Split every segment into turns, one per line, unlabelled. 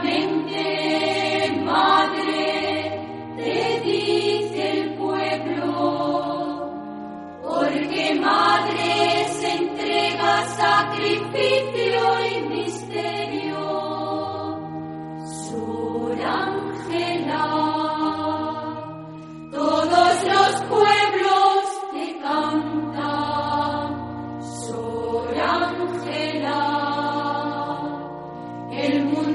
amén.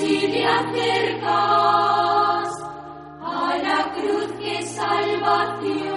si te acercas a la cruz que salvación.